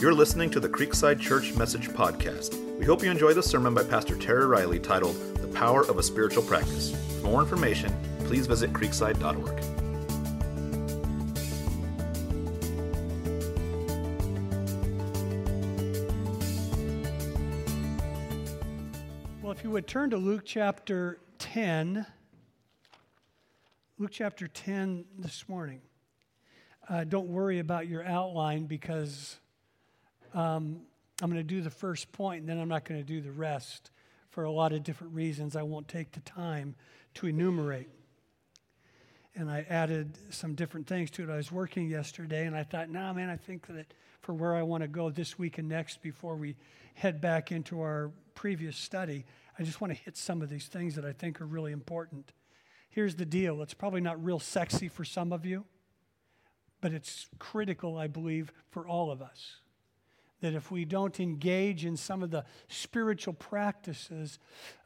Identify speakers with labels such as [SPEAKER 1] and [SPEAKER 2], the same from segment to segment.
[SPEAKER 1] You're listening to the Creekside Church Message Podcast. We hope you enjoy the sermon by Pastor Terry Riley titled The Power of a Spiritual Practice. For more information, please visit creekside.org.
[SPEAKER 2] Well, if you would turn to Luke chapter 10, Luke chapter 10 this morning. Uh, don't worry about your outline because um, I'm going to do the first point and then I'm not going to do the rest for a lot of different reasons. I won't take the time to enumerate. And I added some different things to it. I was working yesterday and I thought, nah, man, I think that for where I want to go this week and next before we head back into our previous study, I just want to hit some of these things that I think are really important. Here's the deal it's probably not real sexy for some of you, but it's critical, I believe, for all of us. That if we don't engage in some of the spiritual practices,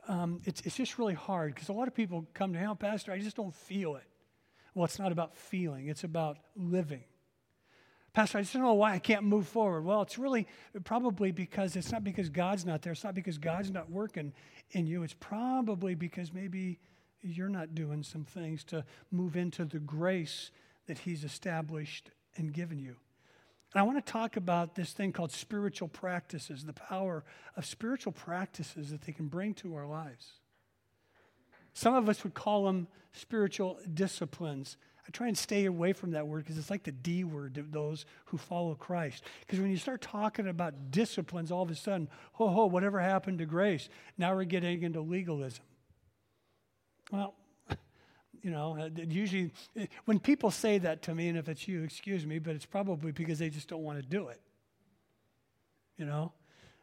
[SPEAKER 2] um, it's, it's just really hard because a lot of people come to him, Pastor, I just don't feel it. Well, it's not about feeling, it's about living. Pastor, I just don't know why I can't move forward. Well, it's really probably because it's not because God's not there. It's not because God's not working in you. It's probably because maybe you're not doing some things to move into the grace that He's established and given you. And I want to talk about this thing called spiritual practices, the power of spiritual practices that they can bring to our lives. Some of us would call them spiritual disciplines. I try and stay away from that word because it's like the D word to those who follow Christ. Because when you start talking about disciplines, all of a sudden, ho ho, whatever happened to grace? Now we're getting into legalism. Well, you know, uh, usually uh, when people say that to me, and if it's you, excuse me, but it's probably because they just don't want to do it. You know,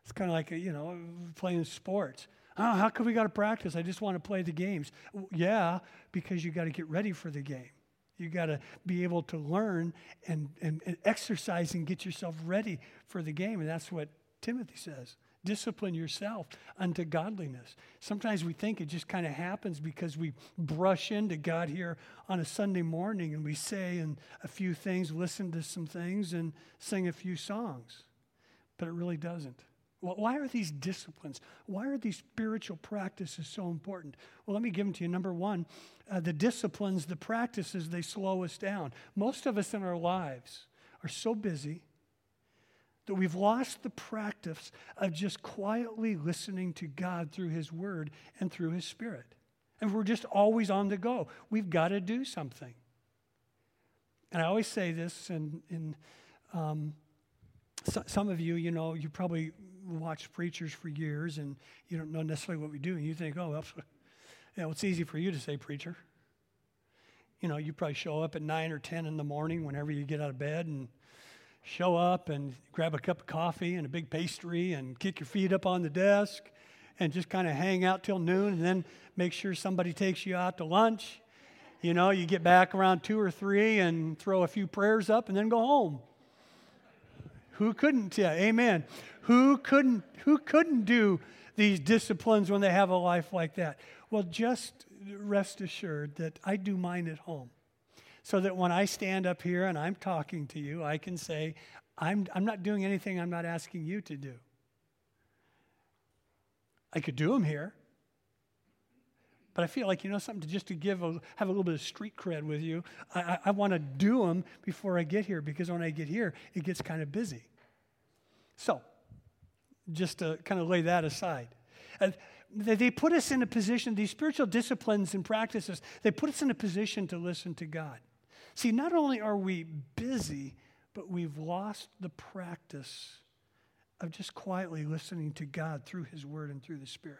[SPEAKER 2] it's kind of like, you know, playing sports. Oh, how come we got to practice? I just want to play the games. Yeah, because you got to get ready for the game. You got to be able to learn and, and, and exercise and get yourself ready for the game. And that's what Timothy says. Discipline yourself unto godliness. Sometimes we think it just kind of happens because we brush into God here on a Sunday morning and we say and a few things, listen to some things, and sing a few songs. But it really doesn't. Why are these disciplines? Why are these spiritual practices so important? Well, let me give them to you. Number one, uh, the disciplines, the practices, they slow us down. Most of us in our lives are so busy that we've lost the practice of just quietly listening to God through His Word and through His Spirit. And we're just always on the go. We've got to do something. And I always say this, and, and um, so, some of you, you know, you probably watched preachers for years and you don't know necessarily what we do, and you think, oh, well, you know, it's easy for you to say preacher. You know, you probably show up at 9 or 10 in the morning whenever you get out of bed and show up and grab a cup of coffee and a big pastry and kick your feet up on the desk and just kind of hang out till noon and then make sure somebody takes you out to lunch. You know, you get back around two or three and throw a few prayers up and then go home. Who couldn't? Yeah, amen. Who couldn't? Who couldn't do these disciplines when they have a life like that? Well, just rest assured that I do mine at home so that when I stand up here and I'm talking to you, I can say, I'm, I'm not doing anything I'm not asking you to do. I could do them here. But I feel like, you know, something to just to give, a, have a little bit of street cred with you. I, I, I want to do them before I get here because when I get here, it gets kind of busy. So, just to kind of lay that aside. Uh, they put us in a position, these spiritual disciplines and practices, they put us in a position to listen to God. See, not only are we busy, but we've lost the practice of just quietly listening to God through His Word and through the Spirit.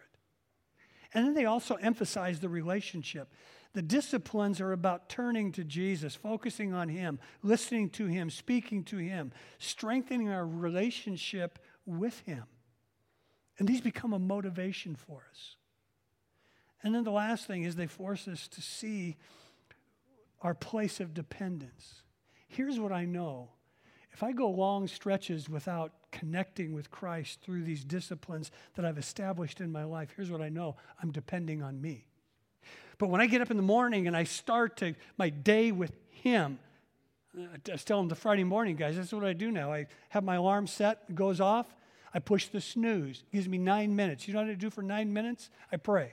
[SPEAKER 2] And then they also emphasize the relationship. The disciplines are about turning to Jesus, focusing on Him, listening to Him, speaking to Him, strengthening our relationship with Him. And these become a motivation for us. And then the last thing is they force us to see our place of dependence. Here's what I know if I go long stretches without connecting with Christ through these disciplines that I've established in my life, here's what I know I'm depending on me. But when I get up in the morning and I start to, my day with Him, I telling them the Friday morning guys, that's what I do now. I have my alarm set, it goes off. I push the snooze. It gives me nine minutes. You know what I do for nine minutes? I pray.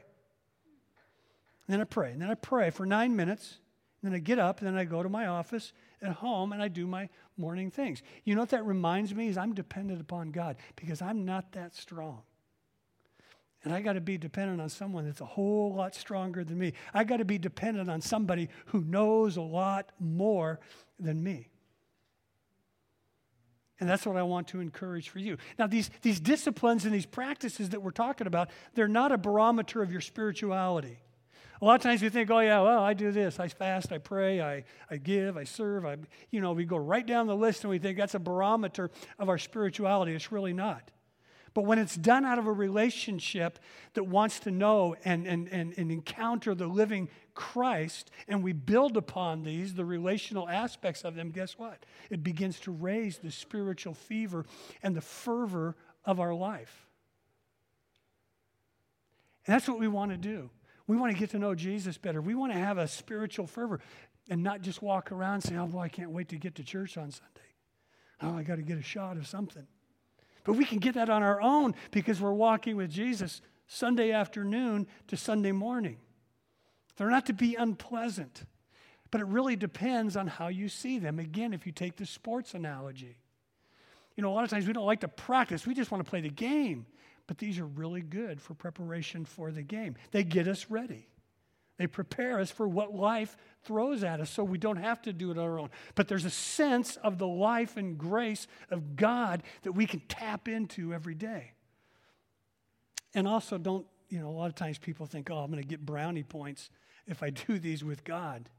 [SPEAKER 2] And then I pray. And then I pray for nine minutes. Then I get up. And then I go to my office at home and I do my morning things. You know what that reminds me is I'm dependent upon God because I'm not that strong. And I got to be dependent on someone that's a whole lot stronger than me. I got to be dependent on somebody who knows a lot more than me. And that's what I want to encourage for you. Now, these, these disciplines and these practices that we're talking about, they're not a barometer of your spirituality. A lot of times we think, oh, yeah, well, I do this. I fast, I pray, I, I give, I serve. I, you know, we go right down the list and we think that's a barometer of our spirituality. It's really not. But when it's done out of a relationship that wants to know and, and, and, and encounter the living Christ, and we build upon these, the relational aspects of them, guess what? It begins to raise the spiritual fever and the fervor of our life. And that's what we want to do. We want to get to know Jesus better. We want to have a spiritual fervor and not just walk around saying, oh, boy, I can't wait to get to church on Sunday. Oh, I got to get a shot of something. But we can get that on our own because we're walking with Jesus Sunday afternoon to Sunday morning. They're not to be unpleasant, but it really depends on how you see them. Again, if you take the sports analogy, you know, a lot of times we don't like to practice, we just want to play the game. But these are really good for preparation for the game. They get us ready. They prepare us for what life throws at us so we don't have to do it on our own. But there's a sense of the life and grace of God that we can tap into every day. And also, don't, you know, a lot of times people think, oh, I'm going to get brownie points if I do these with God.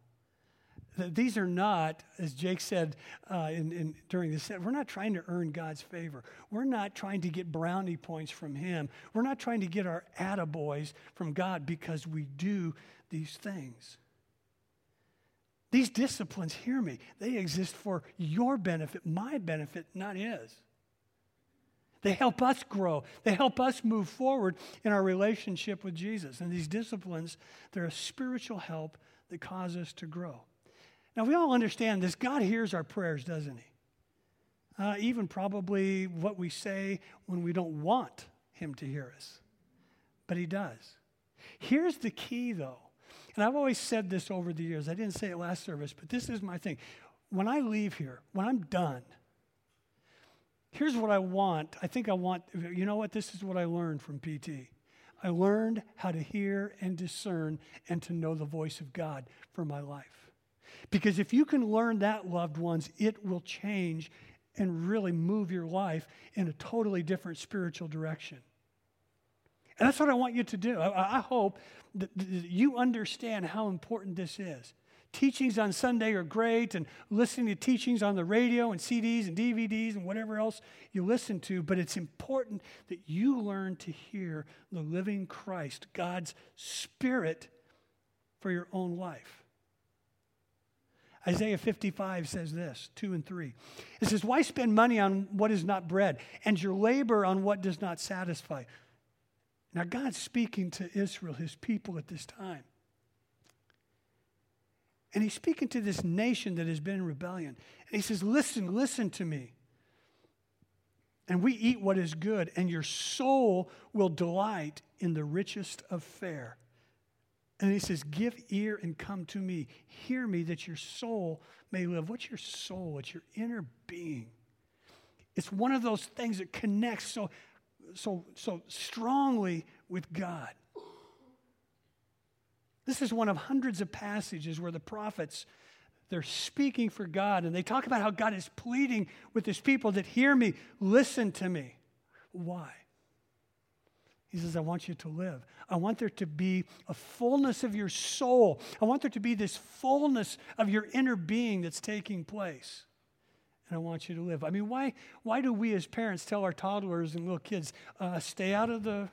[SPEAKER 2] These are not, as Jake said uh, in, in, during the set, we're not trying to earn God's favor. We're not trying to get brownie points from Him. We're not trying to get our attaboys from God because we do these things. These disciplines, hear me, they exist for your benefit, my benefit, not His. They help us grow. They help us move forward in our relationship with Jesus. And these disciplines, they're a spiritual help that cause us to grow. Now, we all understand this. God hears our prayers, doesn't He? Uh, even probably what we say when we don't want Him to hear us. But He does. Here's the key, though and I've always said this over the years. I didn't say it last service, but this is my thing. When I leave here, when I'm done, here's what I want. I think I want, you know what? This is what I learned from PT. I learned how to hear and discern and to know the voice of God for my life. Because if you can learn that, loved ones, it will change and really move your life in a totally different spiritual direction. And that's what I want you to do. I, I hope that, that you understand how important this is. Teachings on Sunday are great, and listening to teachings on the radio and CDs and DVDs and whatever else you listen to, but it's important that you learn to hear the living Christ, God's Spirit, for your own life. Isaiah 55 says this, 2 and 3. It says, Why spend money on what is not bread, and your labor on what does not satisfy? Now, God's speaking to Israel, his people at this time. And he's speaking to this nation that has been in rebellion. And he says, Listen, listen to me. And we eat what is good, and your soul will delight in the richest of fare. And he says, Give ear and come to me. Hear me that your soul may live. What's your soul? It's your inner being. It's one of those things that connects so so, so strongly with God. This is one of hundreds of passages where the prophets they're speaking for God and they talk about how God is pleading with his people that hear me, listen to me. Why? He says, I want you to live. I want there to be a fullness of your soul. I want there to be this fullness of your inner being that's taking place and I want you to live. I mean, why, why do we as parents tell our toddlers and little kids, uh, stay out of the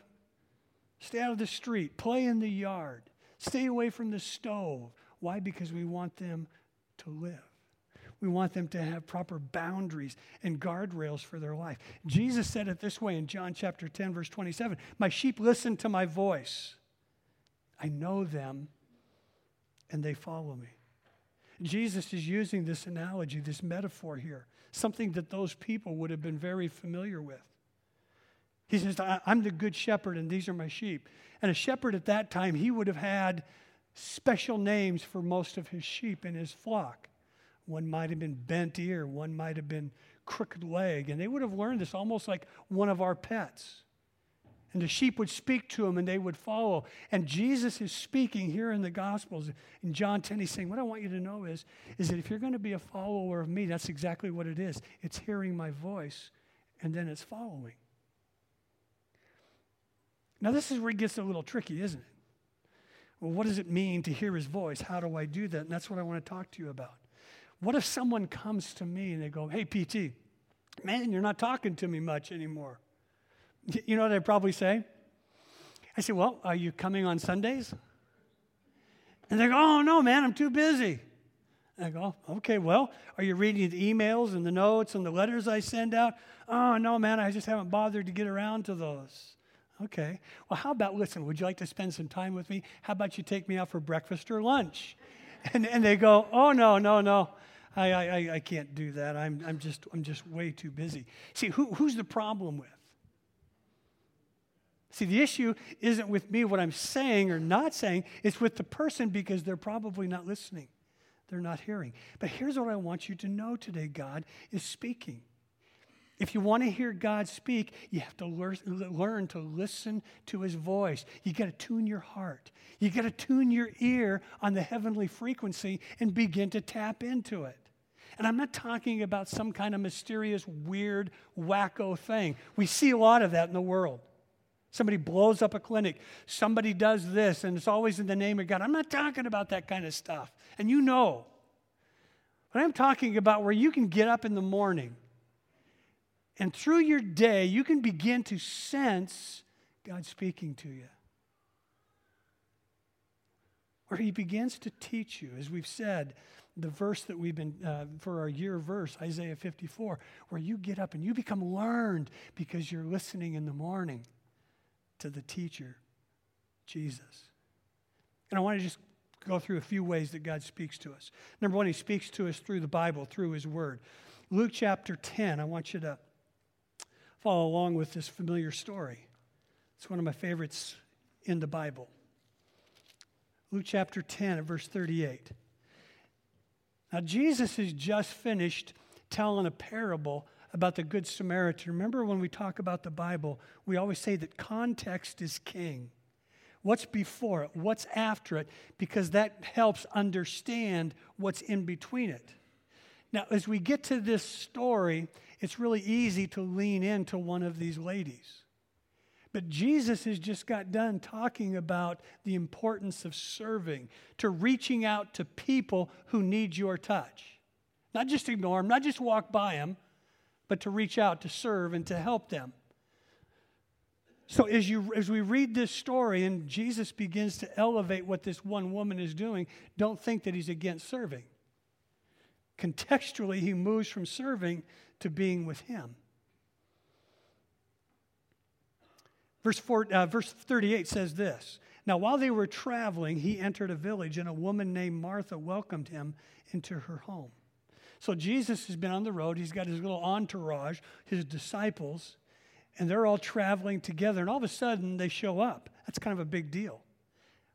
[SPEAKER 2] stay out of the street, play in the yard, stay away from the stove? Why? Because we want them to live. We want them to have proper boundaries and guardrails for their life. Jesus said it this way in John chapter 10, verse 27 My sheep listen to my voice. I know them, and they follow me. Jesus is using this analogy, this metaphor here, something that those people would have been very familiar with. He says, I'm the good shepherd, and these are my sheep. And a shepherd at that time, he would have had special names for most of his sheep in his flock. One might have been bent ear, one might have been crooked leg, and they would have learned this almost like one of our pets. And the sheep would speak to him and they would follow. And Jesus is speaking here in the Gospels. In John 10, he's saying, What I want you to know is, is that if you're going to be a follower of me, that's exactly what it is. It's hearing my voice and then it's following. Now, this is where it gets a little tricky, isn't it? Well, what does it mean to hear his voice? How do I do that? And that's what I want to talk to you about. What if someone comes to me and they go, Hey, PT, man, you're not talking to me much anymore? You know what I'd probably say? I say, Well, are you coming on Sundays? And they go, Oh, no, man, I'm too busy. And I go, Okay, well, are you reading the emails and the notes and the letters I send out? Oh, no, man, I just haven't bothered to get around to those. Okay. Well, how about, listen, would you like to spend some time with me? How about you take me out for breakfast or lunch? And, and they go, Oh, no, no, no. I, I, I can't do that. I'm, I'm, just, I'm just way too busy. See, who, who's the problem with? See, the issue isn't with me what I'm saying or not saying, it's with the person because they're probably not listening. They're not hearing. But here's what I want you to know today God is speaking. If you want to hear God speak, you have to learn, to listen to his voice. You got to tune your heart. You got to tune your ear on the heavenly frequency and begin to tap into it. And I'm not talking about some kind of mysterious, weird, wacko thing. We see a lot of that in the world. Somebody blows up a clinic. Somebody does this, and it's always in the name of God. I'm not talking about that kind of stuff. And you know. But I'm talking about where you can get up in the morning and through your day, you can begin to sense God speaking to you. Where He begins to teach you, as we've said, the verse that we've been, uh, for our year verse, Isaiah 54, where you get up and you become learned because you're listening in the morning to the teacher, Jesus. And I want to just go through a few ways that God speaks to us. Number one, He speaks to us through the Bible, through His Word. Luke chapter 10, I want you to follow along with this familiar story. It's one of my favorites in the Bible. Luke chapter 10, verse 38. Now, Jesus has just finished telling a parable about the Good Samaritan. Remember when we talk about the Bible, we always say that context is king. What's before it? What's after it? Because that helps understand what's in between it. Now, as we get to this story, it's really easy to lean into one of these ladies. But Jesus has just got done talking about the importance of serving, to reaching out to people who need your touch. Not just ignore them, not just walk by them, but to reach out, to serve, and to help them. So as, you, as we read this story and Jesus begins to elevate what this one woman is doing, don't think that he's against serving. Contextually, he moves from serving to being with him. Verse, four, uh, verse 38 says this Now, while they were traveling, he entered a village, and a woman named Martha welcomed him into her home. So Jesus has been on the road. He's got his little entourage, his disciples, and they're all traveling together. And all of a sudden, they show up. That's kind of a big deal.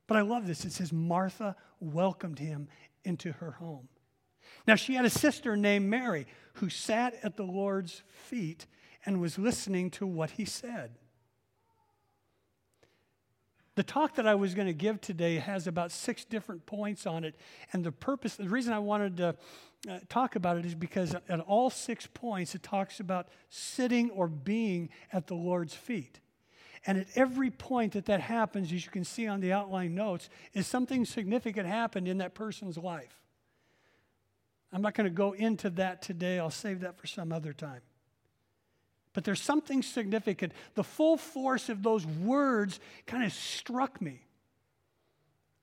[SPEAKER 2] But I love this. It says, Martha welcomed him into her home. Now, she had a sister named Mary who sat at the Lord's feet and was listening to what he said. The talk that I was going to give today has about six different points on it. And the purpose, the reason I wanted to uh, talk about it is because at all six points, it talks about sitting or being at the Lord's feet. And at every point that that happens, as you can see on the outline notes, is something significant happened in that person's life. I'm not going to go into that today. I'll save that for some other time. But there's something significant. The full force of those words kind of struck me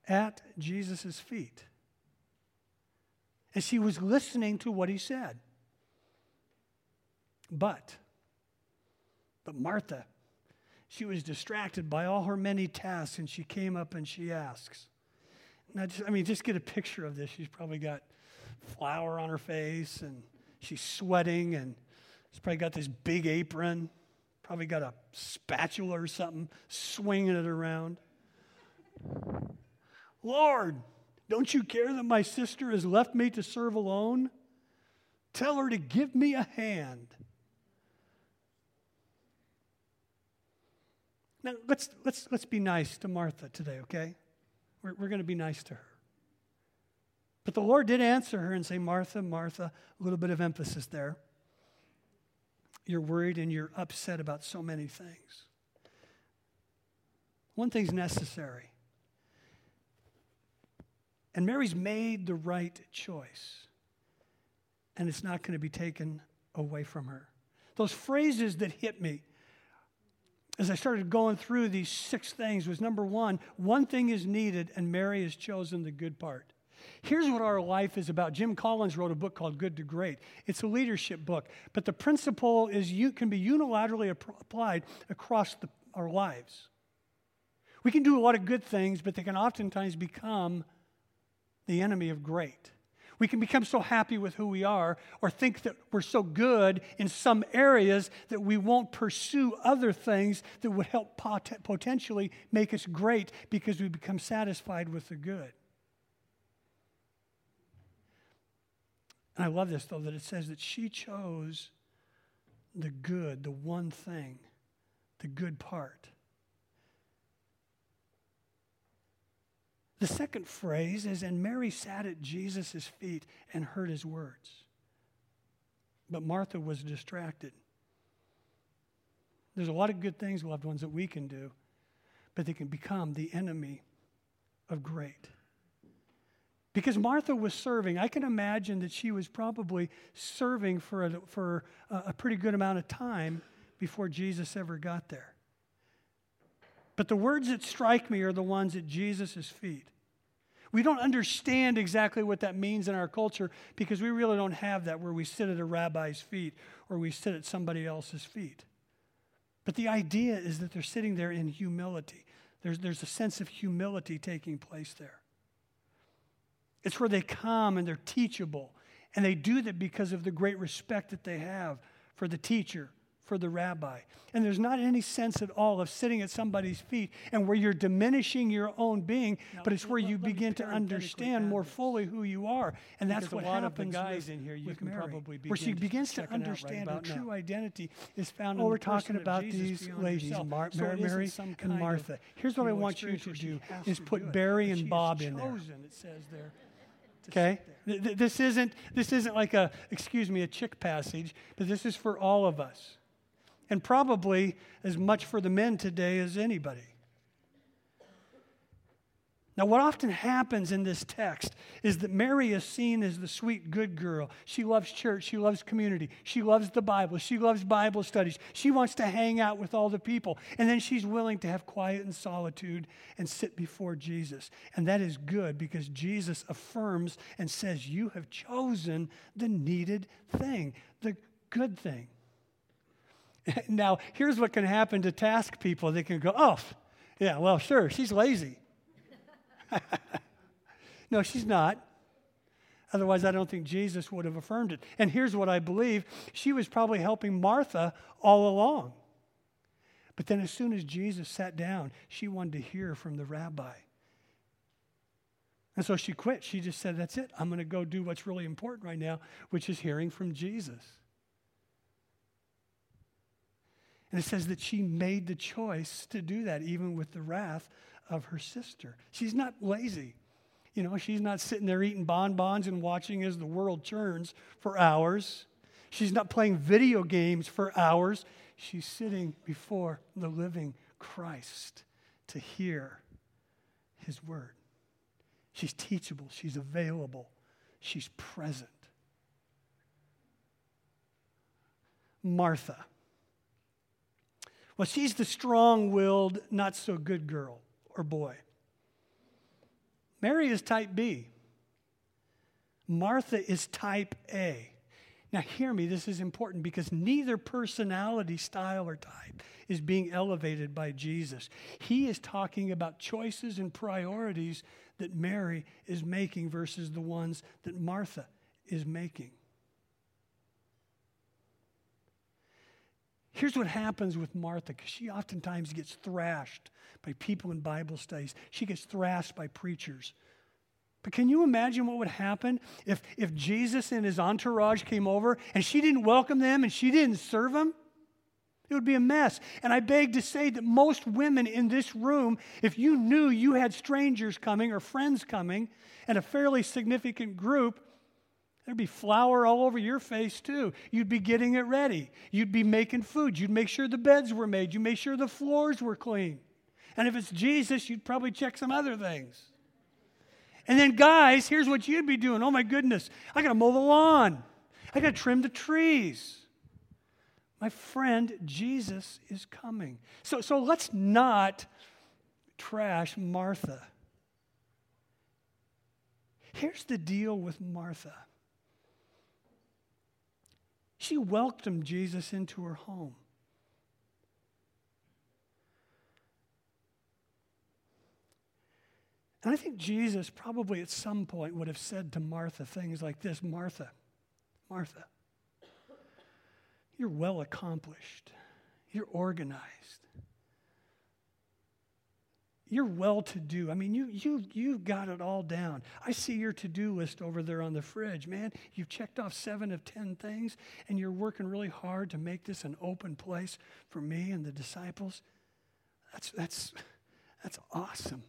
[SPEAKER 2] at Jesus' feet as she was listening to what he said. But, but Martha, she was distracted by all her many tasks, and she came up and she asks. Now, I mean, just get a picture of this. She's probably got flour on her face and she's sweating and she's probably got this big apron, probably got a spatula or something, swinging it around. Lord, don't you care that my sister has left me to serve alone? Tell her to give me a hand. Now, let's, let's, let's be nice to Martha today, okay? We're, we're going to be nice to her. But the Lord did answer her and say, Martha, Martha, a little bit of emphasis there. You're worried and you're upset about so many things. One thing's necessary. And Mary's made the right choice. And it's not going to be taken away from her. Those phrases that hit me as I started going through these six things was number one, one thing is needed, and Mary has chosen the good part. Here's what our life is about. Jim Collins wrote a book called Good to Great. It's a leadership book, but the principle is you can be unilaterally applied across the, our lives. We can do a lot of good things, but they can oftentimes become the enemy of great. We can become so happy with who we are or think that we're so good in some areas that we won't pursue other things that would help pot- potentially make us great because we become satisfied with the good. And I love this, though, that it says that she chose the good, the one thing, the good part. The second phrase is, and Mary sat at Jesus' feet and heard his words. But Martha was distracted. There's a lot of good things, loved ones, that we can do, but they can become the enemy of great. Because Martha was serving, I can imagine that she was probably serving for a, for a pretty good amount of time before Jesus ever got there. But the words that strike me are the ones at Jesus' feet. We don't understand exactly what that means in our culture because we really don't have that where we sit at a rabbi's feet or we sit at somebody else's feet. But the idea is that they're sitting there in humility. There's, there's a sense of humility taking place there. It's where they come and they're teachable. And they do that because of the great respect that they have for the teacher for the rabbi. And there's not any sense at all of sitting at somebody's feet and where you're diminishing your own being, now, but it's where you begin to understand more fully who you are. And that's what happens guys in here you can Mary, probably where she begins to understand right her true now. identity is found oh, in we're talking about these ladies, Mar- so Mary, Mary and Martha. Here's what I want you to do is put Barry and Bob in there. It says there. Okay? This isn't, this isn't like a, excuse me, a chick passage, but this is for all of us and probably as much for the men today as anybody. Now, what often happens in this text is that Mary is seen as the sweet, good girl. She loves church. She loves community. She loves the Bible. She loves Bible studies. She wants to hang out with all the people. And then she's willing to have quiet and solitude and sit before Jesus. And that is good because Jesus affirms and says, You have chosen the needed thing, the good thing. now, here's what can happen to task people they can go, oh, yeah, well, sure, she's lazy. no, she's not. Otherwise, I don't think Jesus would have affirmed it. And here's what I believe she was probably helping Martha all along. But then, as soon as Jesus sat down, she wanted to hear from the rabbi. And so she quit. She just said, That's it. I'm going to go do what's really important right now, which is hearing from Jesus. And it says that she made the choice to do that, even with the wrath of her sister. She's not lazy. You know, she's not sitting there eating bonbons and watching as the world turns for hours. She's not playing video games for hours. She's sitting before the living Christ to hear his word. She's teachable, she's available, she's present. Martha. Well, she's the strong willed, not so good girl or boy. Mary is type B. Martha is type A. Now, hear me, this is important because neither personality style or type is being elevated by Jesus. He is talking about choices and priorities that Mary is making versus the ones that Martha is making. Here's what happens with Martha, because she oftentimes gets thrashed by people in Bible studies. She gets thrashed by preachers. But can you imagine what would happen if, if Jesus and his entourage came over and she didn't welcome them and she didn't serve them? It would be a mess. And I beg to say that most women in this room, if you knew you had strangers coming or friends coming and a fairly significant group, There'd be flour all over your face, too. You'd be getting it ready. You'd be making food. You'd make sure the beds were made. You'd make sure the floors were clean. And if it's Jesus, you'd probably check some other things. And then, guys, here's what you'd be doing. Oh, my goodness. I got to mow the lawn, I got to trim the trees. My friend, Jesus is coming. So, so let's not trash Martha. Here's the deal with Martha she welcomed Jesus into her home. And I think Jesus probably at some point would have said to Martha things like this Martha, Martha, you're well accomplished, you're organized, you're well to do. I mean, you, you, you've got it all down. I see your to do list over there on the fridge. Man, you've checked off seven of 10 things, and you're working really hard to make this an open place for me and the disciples. That's, that's, that's awesome.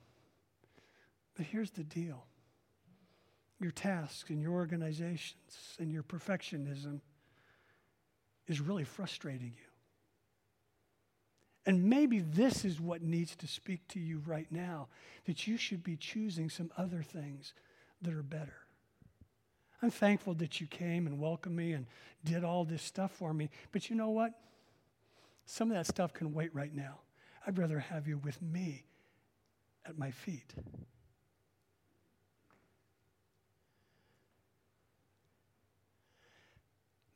[SPEAKER 2] But here's the deal your tasks and your organizations and your perfectionism is really frustrating you. And maybe this is what needs to speak to you right now that you should be choosing some other things that are better. I'm thankful that you came and welcomed me and did all this stuff for me. But you know what? Some of that stuff can wait right now. I'd rather have you with me at my feet.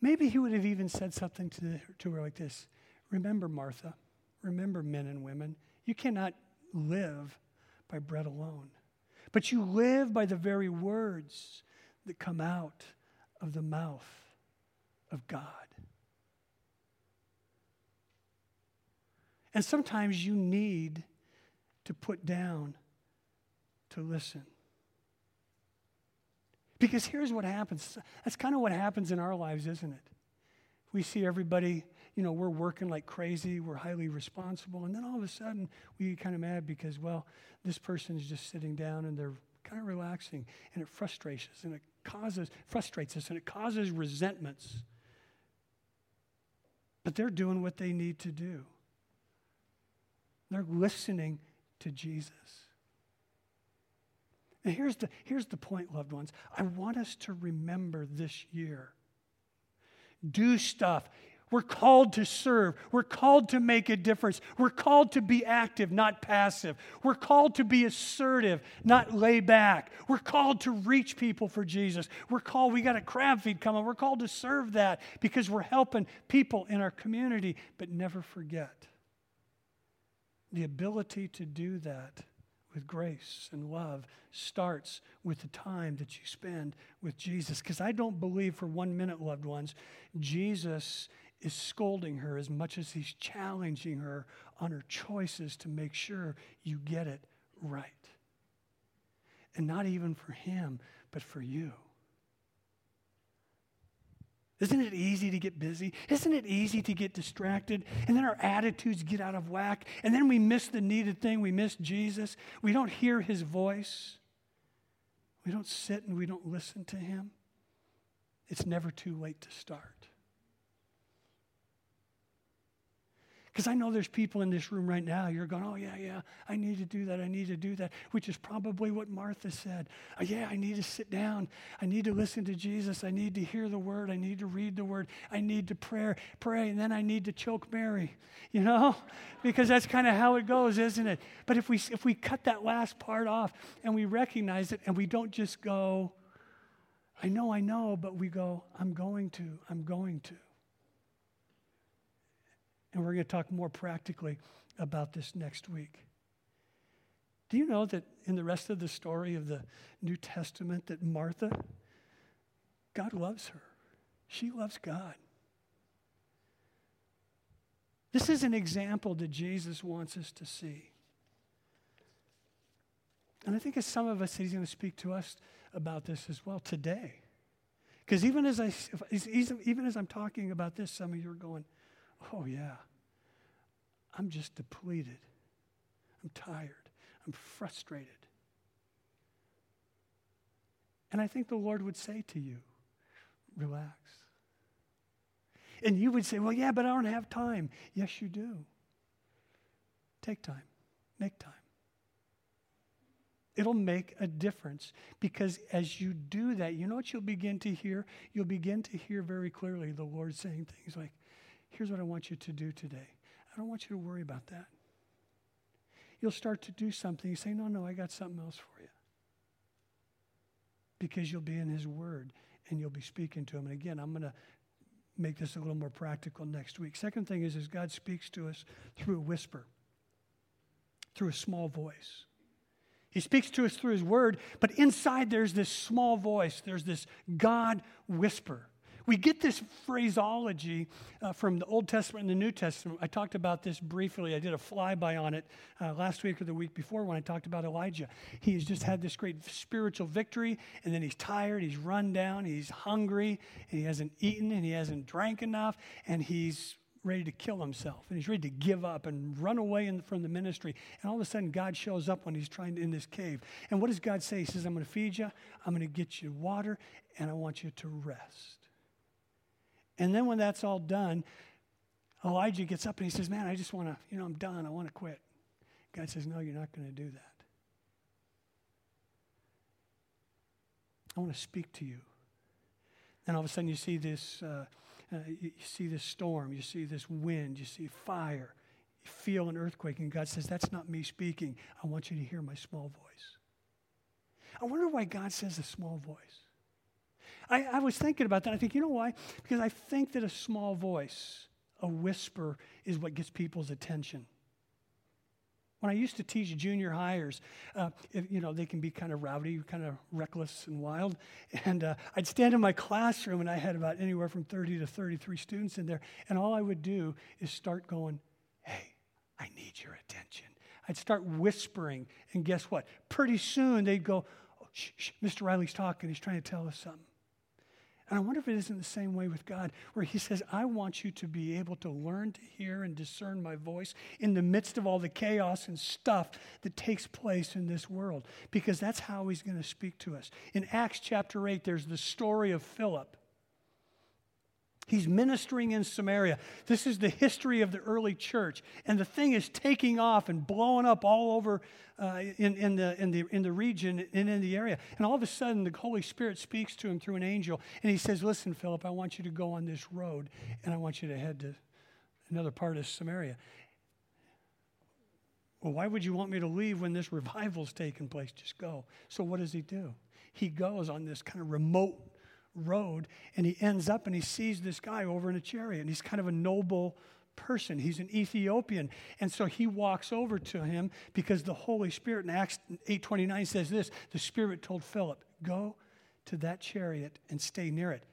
[SPEAKER 2] Maybe he would have even said something to, to her like this Remember, Martha, Remember, men and women, you cannot live by bread alone, but you live by the very words that come out of the mouth of God. And sometimes you need to put down to listen. Because here's what happens. That's kind of what happens in our lives, isn't it? We see everybody you know, we're working like crazy, we're highly responsible, and then all of a sudden we get kind of mad because, well, this person is just sitting down and they're kind of relaxing, and it frustrates us, and it causes frustrates us, and it causes resentments. But they're doing what they need to do. They're listening to Jesus. And here's the, here's the point, loved ones. I want us to remember this year. Do stuff. We're called to serve. We're called to make a difference. We're called to be active, not passive. We're called to be assertive, not lay back. We're called to reach people for Jesus. We're called, we got a crab feed coming. We're called to serve that because we're helping people in our community. But never forget the ability to do that with grace and love starts with the time that you spend with Jesus. Because I don't believe for one minute, loved ones, Jesus is scolding her as much as he's challenging her on her choices to make sure you get it right. And not even for him, but for you. Isn't it easy to get busy? Isn't it easy to get distracted? And then our attitudes get out of whack. And then we miss the needed thing. We miss Jesus. We don't hear his voice. We don't sit and we don't listen to him. It's never too late to start. Because I know there's people in this room right now, you're going, oh, yeah, yeah, I need to do that, I need to do that, which is probably what Martha said. Oh, yeah, I need to sit down, I need to listen to Jesus, I need to hear the word, I need to read the word, I need to pray, pray, and then I need to choke Mary, you know? Because that's kind of how it goes, isn't it? But if we, if we cut that last part off and we recognize it and we don't just go, I know, I know, but we go, I'm going to, I'm going to. And we're going to talk more practically about this next week. Do you know that in the rest of the story of the New Testament that Martha God loves her. She loves God. This is an example that Jesus wants us to see. And I think as some of us, he's going to speak to us about this as well today. Because even as I, even as I'm talking about this, some of you are going, "Oh yeah, I'm just depleted. I'm tired. I'm frustrated." And I think the Lord would say to you, "Relax." And you would say, "Well, yeah, but I don't have time." Yes, you do. Take time. Make time. It'll make a difference because as you do that, you know what you'll begin to hear? You'll begin to hear very clearly the Lord saying things like, Here's what I want you to do today. I don't want you to worry about that. You'll start to do something. You say, No, no, I got something else for you. Because you'll be in His Word and you'll be speaking to Him. And again, I'm going to make this a little more practical next week. Second thing is, is God speaks to us through a whisper, through a small voice. He speaks to us through His Word, but inside there's this small voice, there's this God whisper. We get this phraseology uh, from the Old Testament and the New Testament. I talked about this briefly. I did a flyby on it uh, last week or the week before when I talked about Elijah. He has just had this great spiritual victory, and then he's tired, he's run down, he's hungry, and he hasn't eaten, and he hasn't drank enough, and he's ready to kill himself and he's ready to give up and run away in, from the ministry. And all of a sudden, God shows up when he's trying to, in this cave. And what does God say? He says, I'm going to feed you, I'm going to get you water, and I want you to rest. And then when that's all done, Elijah gets up and he says, Man, I just want to, you know, I'm done. I want to quit. God says, No, you're not going to do that. I want to speak to you. Then all of a sudden, you see this. Uh, uh, you see this storm, you see this wind, you see fire, you feel an earthquake, and God says, That's not me speaking. I want you to hear my small voice. I wonder why God says a small voice. I, I was thinking about that. I think, you know why? Because I think that a small voice, a whisper, is what gets people's attention. When I used to teach junior hires, uh, if, you know, they can be kind of rowdy, kind of reckless and wild. And uh, I'd stand in my classroom and I had about anywhere from 30 to 33 students in there. And all I would do is start going, hey, I need your attention. I'd start whispering. And guess what? Pretty soon they'd go, oh, shh, shh, Mr. Riley's talking. He's trying to tell us something. And I wonder if it isn't the same way with God, where He says, I want you to be able to learn to hear and discern my voice in the midst of all the chaos and stuff that takes place in this world, because that's how He's going to speak to us. In Acts chapter 8, there's the story of Philip. He's ministering in Samaria. This is the history of the early church. And the thing is taking off and blowing up all over uh, in, in, the, in, the, in the region and in the area. And all of a sudden, the Holy Spirit speaks to him through an angel. And he says, Listen, Philip, I want you to go on this road and I want you to head to another part of Samaria. Well, why would you want me to leave when this revival's taking place? Just go. So, what does he do? He goes on this kind of remote road and he ends up and he sees this guy over in a chariot and he's kind of a noble person. He's an ethiopian. And so he walks over to him because the holy spirit in acts 8.29 says this the spirit told philip go to that chariot and stay near it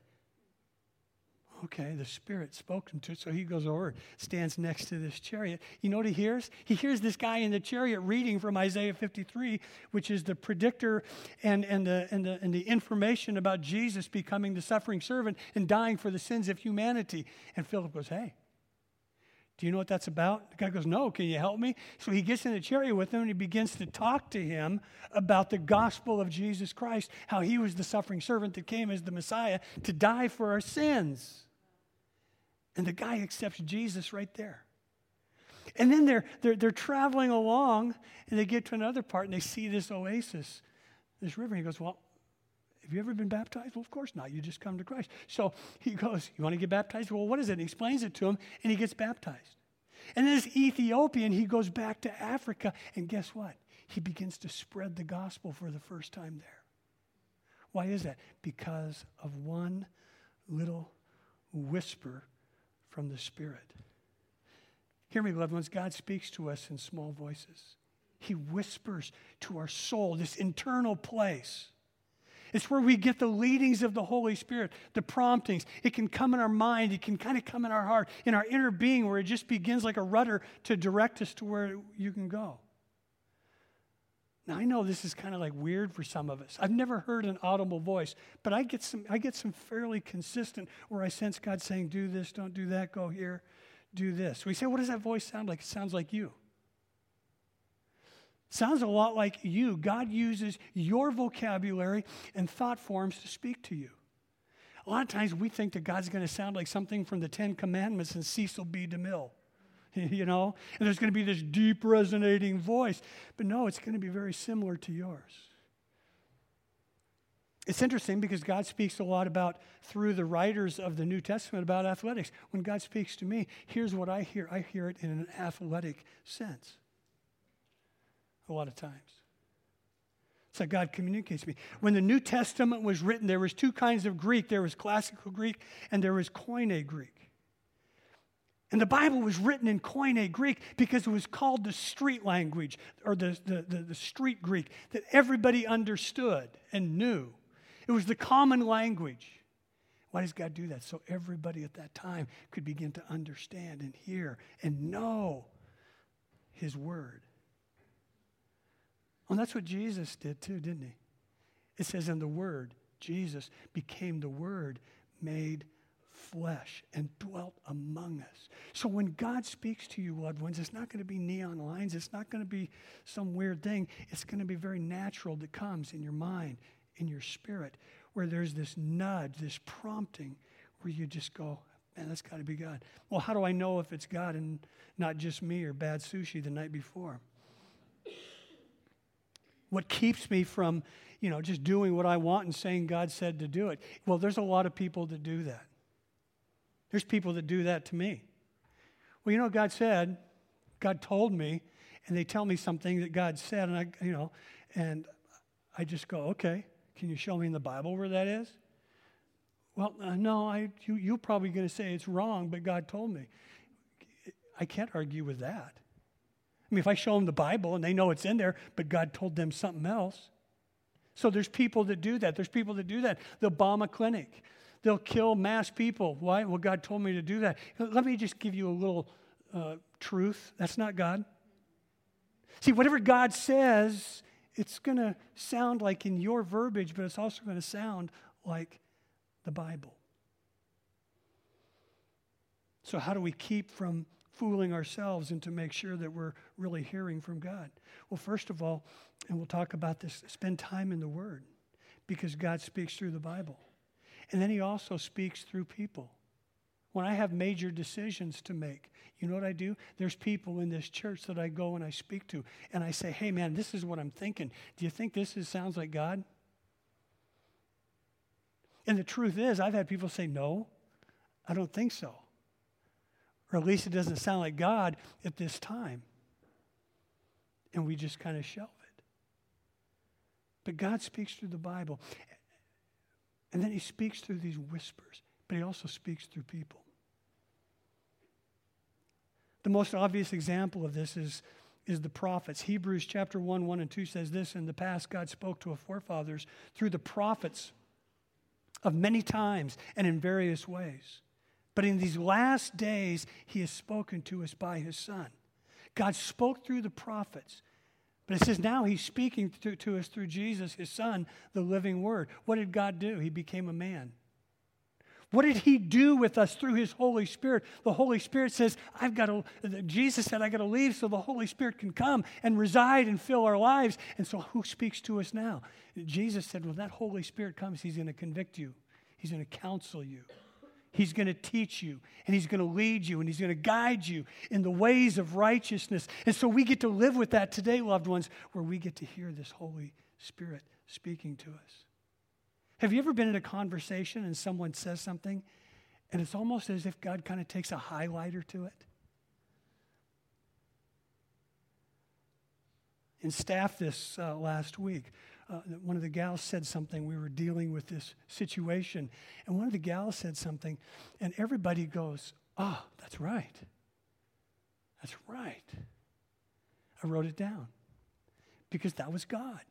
[SPEAKER 2] Okay, the Spirit spoke to so he goes over, stands next to this chariot. You know what he hears? He hears this guy in the chariot reading from Isaiah 53, which is the predictor and, and, the, and, the, and the information about Jesus becoming the suffering servant and dying for the sins of humanity. And Philip goes, Hey, do you know what that's about? The guy goes, No, can you help me? So he gets in the chariot with him and he begins to talk to him about the gospel of Jesus Christ, how he was the suffering servant that came as the Messiah to die for our sins. And the guy accepts Jesus right there. And then they're, they're, they're traveling along and they get to another part and they see this oasis, this river. And he goes, Well, have you ever been baptized? Well, of course not. You just come to Christ. So he goes, You want to get baptized? Well, what is it? And he explains it to him and he gets baptized. And this Ethiopian, he goes back to Africa. And guess what? He begins to spread the gospel for the first time there. Why is that? Because of one little whisper from the Spirit. Hear me, loved ones. God speaks to us in small voices. He whispers to our soul, this internal place. It's where we get the leadings of the Holy Spirit, the promptings. It can come in our mind, it can kind of come in our heart, in our inner being, where it just begins like a rudder to direct us to where you can go. Now I know this is kind of like weird for some of us. I've never heard an audible voice, but I get some I get some fairly consistent where I sense God saying, do this, don't do that, go here, do this. We say, what does that voice sound like? It sounds like you. Sounds a lot like you. God uses your vocabulary and thought forms to speak to you. A lot of times we think that God's going to sound like something from the Ten Commandments and Cecil B. DeMille, you know? And there's going to be this deep resonating voice. But no, it's going to be very similar to yours. It's interesting because God speaks a lot about, through the writers of the New Testament, about athletics. When God speaks to me, here's what I hear I hear it in an athletic sense a lot of times. Like God communicates me. When the New Testament was written, there was two kinds of Greek. There was classical Greek and there was Koine Greek. And the Bible was written in Koine Greek because it was called the street language or the, the, the, the, street Greek that everybody understood and knew. It was the common language. Why does God do that? So everybody at that time could begin to understand and hear and know His Word. Well, that's what Jesus did too, didn't he? It says, in the Word, Jesus became the Word made flesh and dwelt among us. So when God speaks to you, loved ones, it's not going to be neon lines. It's not going to be some weird thing. It's going to be very natural that comes in your mind, in your spirit, where there's this nudge, this prompting, where you just go, man, that's got to be God. Well, how do I know if it's God and not just me or bad sushi the night before? What keeps me from, you know, just doing what I want and saying God said to do it? Well, there's a lot of people that do that. There's people that do that to me. Well, you know God said? God told me, and they tell me something that God said, and I, you know, and I just go, okay, can you show me in the Bible where that is? Well, uh, no, I, you, you're probably going to say it's wrong, but God told me. I can't argue with that. I mean, if I show them the Bible and they know it's in there, but God told them something else. So there's people that do that. There's people that do that. They'll bomb a clinic. They'll kill mass people. Why? Well, God told me to do that. Let me just give you a little uh, truth. That's not God. See, whatever God says, it's going to sound like in your verbiage, but it's also going to sound like the Bible. So, how do we keep from fooling ourselves and to make sure that we're really hearing from God? Well, first of all, and we'll talk about this, spend time in the Word because God speaks through the Bible. And then He also speaks through people. When I have major decisions to make, you know what I do? There's people in this church that I go and I speak to, and I say, hey, man, this is what I'm thinking. Do you think this is, sounds like God? And the truth is, I've had people say, no, I don't think so or at least it doesn't sound like God at this time. And we just kind of shelve it. But God speaks through the Bible. And then he speaks through these whispers, but he also speaks through people. The most obvious example of this is, is the prophets. Hebrews chapter 1, 1 and 2 says this In the past, God spoke to our forefathers through the prophets of many times and in various ways. But in these last days, he has spoken to us by his son. God spoke through the prophets. But it says now he's speaking to, to us through Jesus, his son, the living word. What did God do? He became a man. What did he do with us through his Holy Spirit? The Holy Spirit says, I've got to, Jesus said, I've got to leave so the Holy Spirit can come and reside and fill our lives. And so who speaks to us now? Jesus said, when that Holy Spirit comes, he's going to convict you, he's going to counsel you. He's going to teach you and He's going to lead you and He's going to guide you in the ways of righteousness. And so we get to live with that today, loved ones, where we get to hear this Holy Spirit speaking to us. Have you ever been in a conversation and someone says something and it's almost as if God kind of takes a highlighter to it? In staff this uh, last week, uh, one of the gals said something. We were dealing with this situation, and one of the gals said something, and everybody goes, Oh, that's right. That's right. I wrote it down because that was God.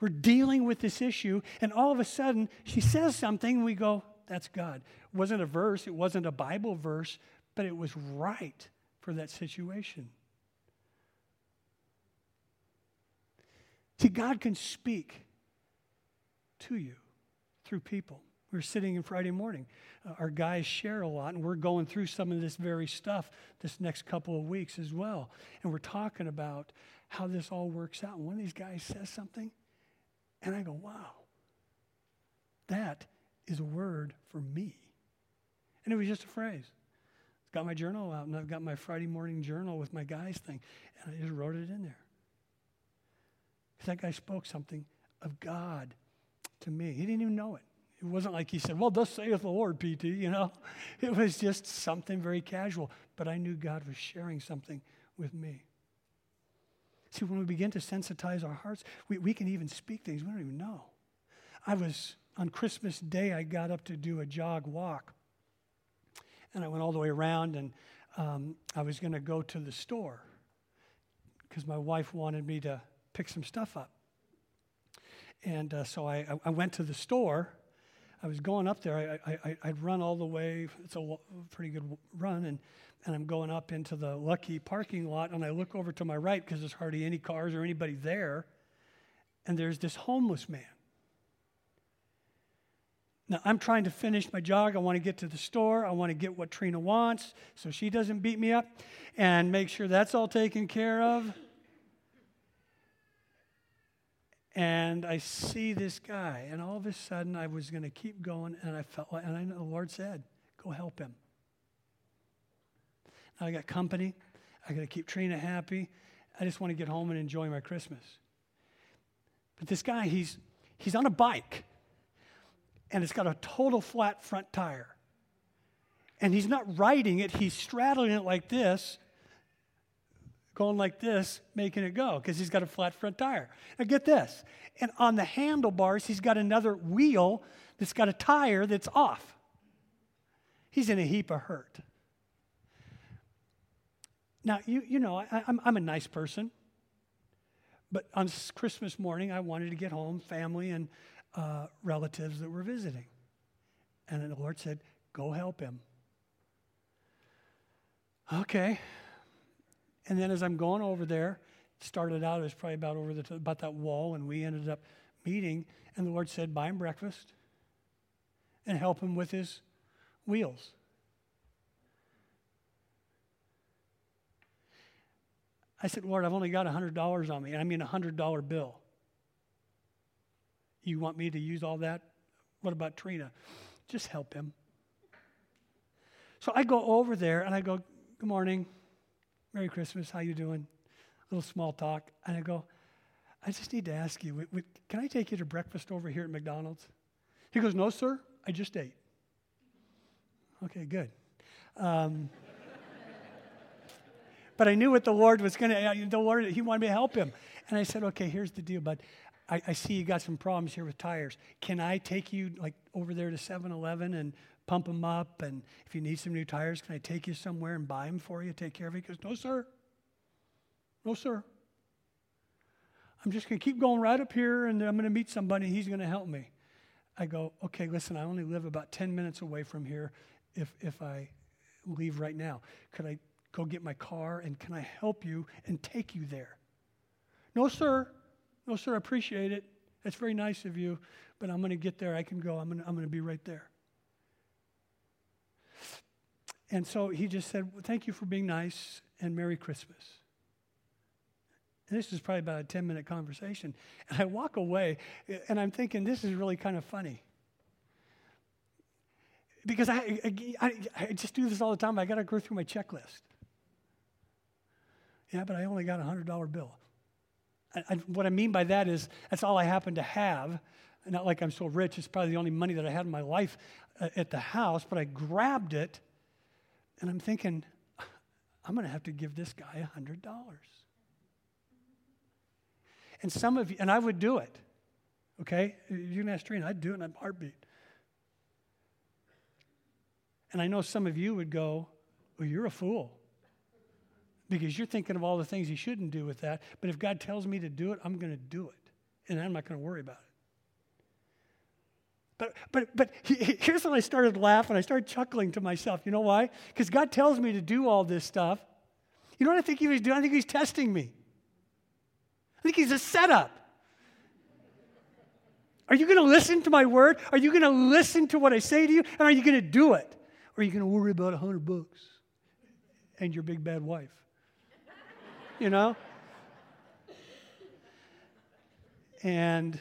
[SPEAKER 2] We're dealing with this issue, and all of a sudden she says something, and we go, That's God. It wasn't a verse, it wasn't a Bible verse, but it was right for that situation. See, God can speak to you through people. We are sitting in Friday morning. Uh, our guys share a lot, and we're going through some of this very stuff this next couple of weeks as well. And we're talking about how this all works out. And one of these guys says something, and I go, wow, that is a word for me. And it was just a phrase. I've got my journal out, and I've got my Friday morning journal with my guys thing, and I just wrote it in there. Because that guy spoke something of God to me. He didn't even know it. It wasn't like he said, Well, thus saith the Lord, PT, you know. It was just something very casual. But I knew God was sharing something with me. See, when we begin to sensitize our hearts, we, we can even speak things we don't even know. I was, on Christmas Day, I got up to do a jog walk. And I went all the way around, and um, I was going to go to the store because my wife wanted me to pick some stuff up. And uh, so I, I went to the store. I was going up there. I, I, I'd run all the way. It's a pretty good run. And, and I'm going up into the Lucky parking lot. And I look over to my right because there's hardly any cars or anybody there. And there's this homeless man. Now, I'm trying to finish my jog. I want to get to the store. I want to get what Trina wants so she doesn't beat me up and make sure that's all taken care of. And I see this guy, and all of a sudden I was going to keep going, and I felt like, and I know the Lord said, go help him. Now I got company. I got to keep Trina happy. I just want to get home and enjoy my Christmas. But this guy, he's, he's on a bike, and it's got a total flat front tire. And he's not riding it, he's straddling it like this, going like this, making it go because he's got a flat front tire. Now, get this. And on the handlebars, he's got another wheel that's got a tire that's off. He's in a heap of hurt. Now, you, you know, I, I'm, I'm a nice person. But on Christmas morning, I wanted to get home, family and uh, relatives that were visiting. And the Lord said, Go help him. Okay, and then as I'm going over there, started out, it was probably about over the, about that wall, and we ended up meeting, and the Lord said, buy him breakfast and help him with his wheels. I said, Lord, I've only got $100 on me. I mean, a $100 bill. You want me to use all that? What about Trina? Just help him. So I go over there and I go, Good morning. Merry Christmas, how you doing? A little small talk. And I go, I just need to ask you, can I take you to breakfast over here at McDonald's? He goes, No, sir, I just ate. Okay, good. Um, but I knew what the Lord was going to, the Lord, He wanted me to help him. And I said, Okay, here's the deal, bud. I, I see you got some problems here with tires. Can I take you like over there to 7 Eleven and pump them up. And if you need some new tires, can I take you somewhere and buy them for you, take care of it? He goes, No, sir. No, sir. I'm just going to keep going right up here and I'm going to meet somebody. He's going to help me. I go, Okay, listen, I only live about 10 minutes away from here if, if I leave right now. Could I go get my car and can I help you and take you there? No, sir. No, sir, I appreciate it. That's very nice of you, but I'm going to get there. I can go. I'm going to, I'm going to be right there. And so he just said, well, Thank you for being nice and Merry Christmas. And this is probably about a 10 minute conversation. And I walk away and I'm thinking, This is really kind of funny. Because I, I, I just do this all the time. I got to go through my checklist. Yeah, but I only got a $100 bill. I, what I mean by that is that's all I happen to have. Not like I'm so rich, it's probably the only money that I had in my life uh, at the house, but I grabbed it and I'm thinking, I'm going to have to give this guy $100. And some of you, and I would do it, okay? You can ask Trina, I'd do it in a heartbeat. And I know some of you would go, Well, you're a fool. Because you're thinking of all the things you shouldn't do with that. But if God tells me to do it, I'm going to do it. and I'm not going to worry about it. But, but, but here's when I started laughing. I started chuckling to myself. You know why? Because God tells me to do all this stuff. You know what I think he was doing? I think he's testing me. I think he's a setup. Are you going to listen to my word? Are you going to listen to what I say to you? And are you going to do it? Or are you going to worry about a hundred bucks and your big bad wife? You know? And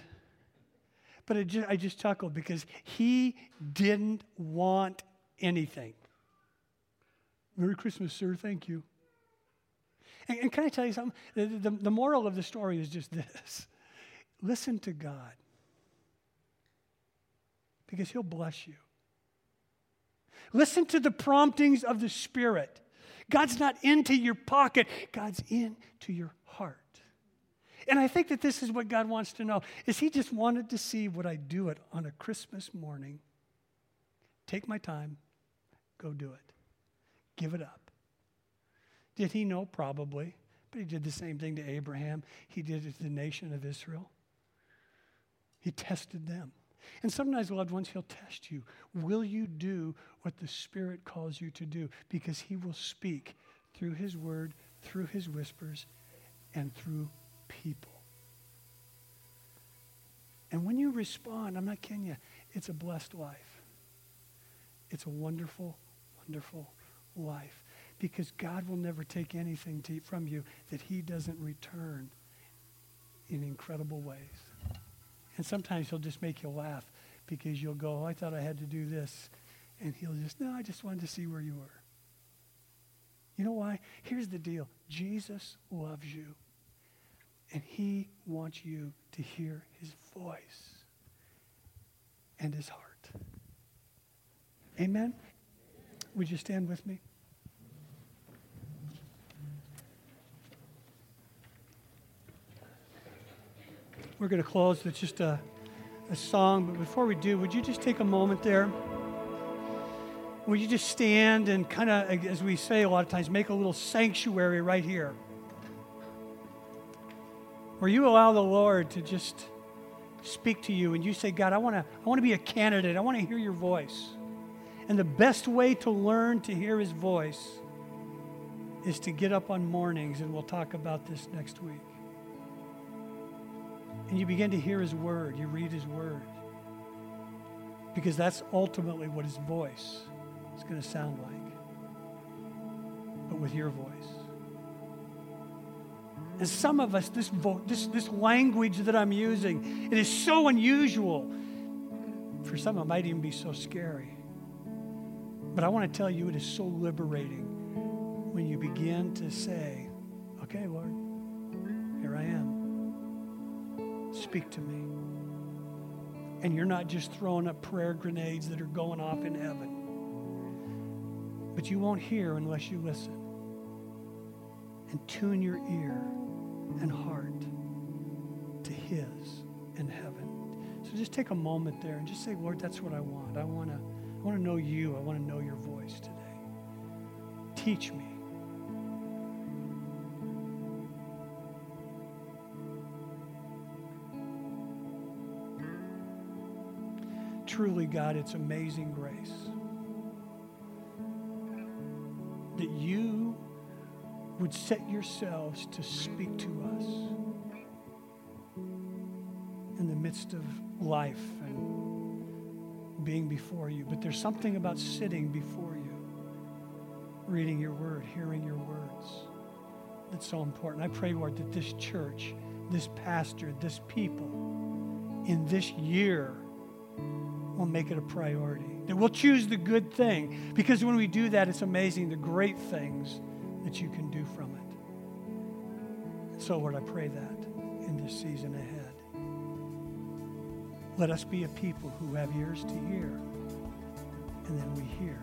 [SPEAKER 2] but just, I just chuckled because he didn't want anything. Merry Christmas, sir. Thank you. And, and can I tell you something? The, the, the moral of the story is just this listen to God because he'll bless you. Listen to the promptings of the Spirit. God's not into your pocket, God's into your heart. And I think that this is what God wants to know is he just wanted to see would I do it on a Christmas morning? Take my time, go do it. Give it up. Did he know? Probably. But he did the same thing to Abraham. He did it to the nation of Israel. He tested them. And sometimes, loved ones, he'll test you. Will you do what the Spirit calls you to do? Because he will speak through his word, through his whispers, and through people. And when you respond, I'm not kidding you, it's a blessed life. It's a wonderful, wonderful life. Because God will never take anything to, from you that He doesn't return in incredible ways. And sometimes He'll just make you laugh because you'll go, oh, I thought I had to do this. And He'll just, no, I just wanted to see where you were. You know why? Here's the deal Jesus loves you. And he wants you to hear his voice and his heart. Amen? Would you stand with me? We're going to close with just a, a song, but before we do, would you just take a moment there? Would you just stand and kind of, as we say a lot of times, make a little sanctuary right here? Where you allow the Lord to just speak to you and you say, God, I want to I want to be a candidate. I want to hear your voice. And the best way to learn to hear his voice is to get up on mornings, and we'll talk about this next week. And you begin to hear his word, you read his word. Because that's ultimately what his voice is going to sound like, but with your voice. And some of us, this, vo- this, this language that I'm using, it is so unusual. For some, it might even be so scary. But I want to tell you, it is so liberating when you begin to say, Okay, Lord, here I am. Speak to me. And you're not just throwing up prayer grenades that are going off in heaven. But you won't hear unless you listen and tune your ear and heart to His in heaven. So just take a moment there and just say, Lord, that's what I want. I want to I want to know you. I want to know your voice today. Teach me. Truly, God, it's amazing grace that you would set yourselves to speak to us in the midst of life and being before you. But there's something about sitting before you, reading your word, hearing your words, that's so important. I pray, Lord, that this church, this pastor, this people, in this year, we'll make it a priority. That we'll choose the good thing. Because when we do that, it's amazing the great things that you can do from it. And so, Lord, I pray that in this season ahead. Let us be a people who have ears to hear, and then we hear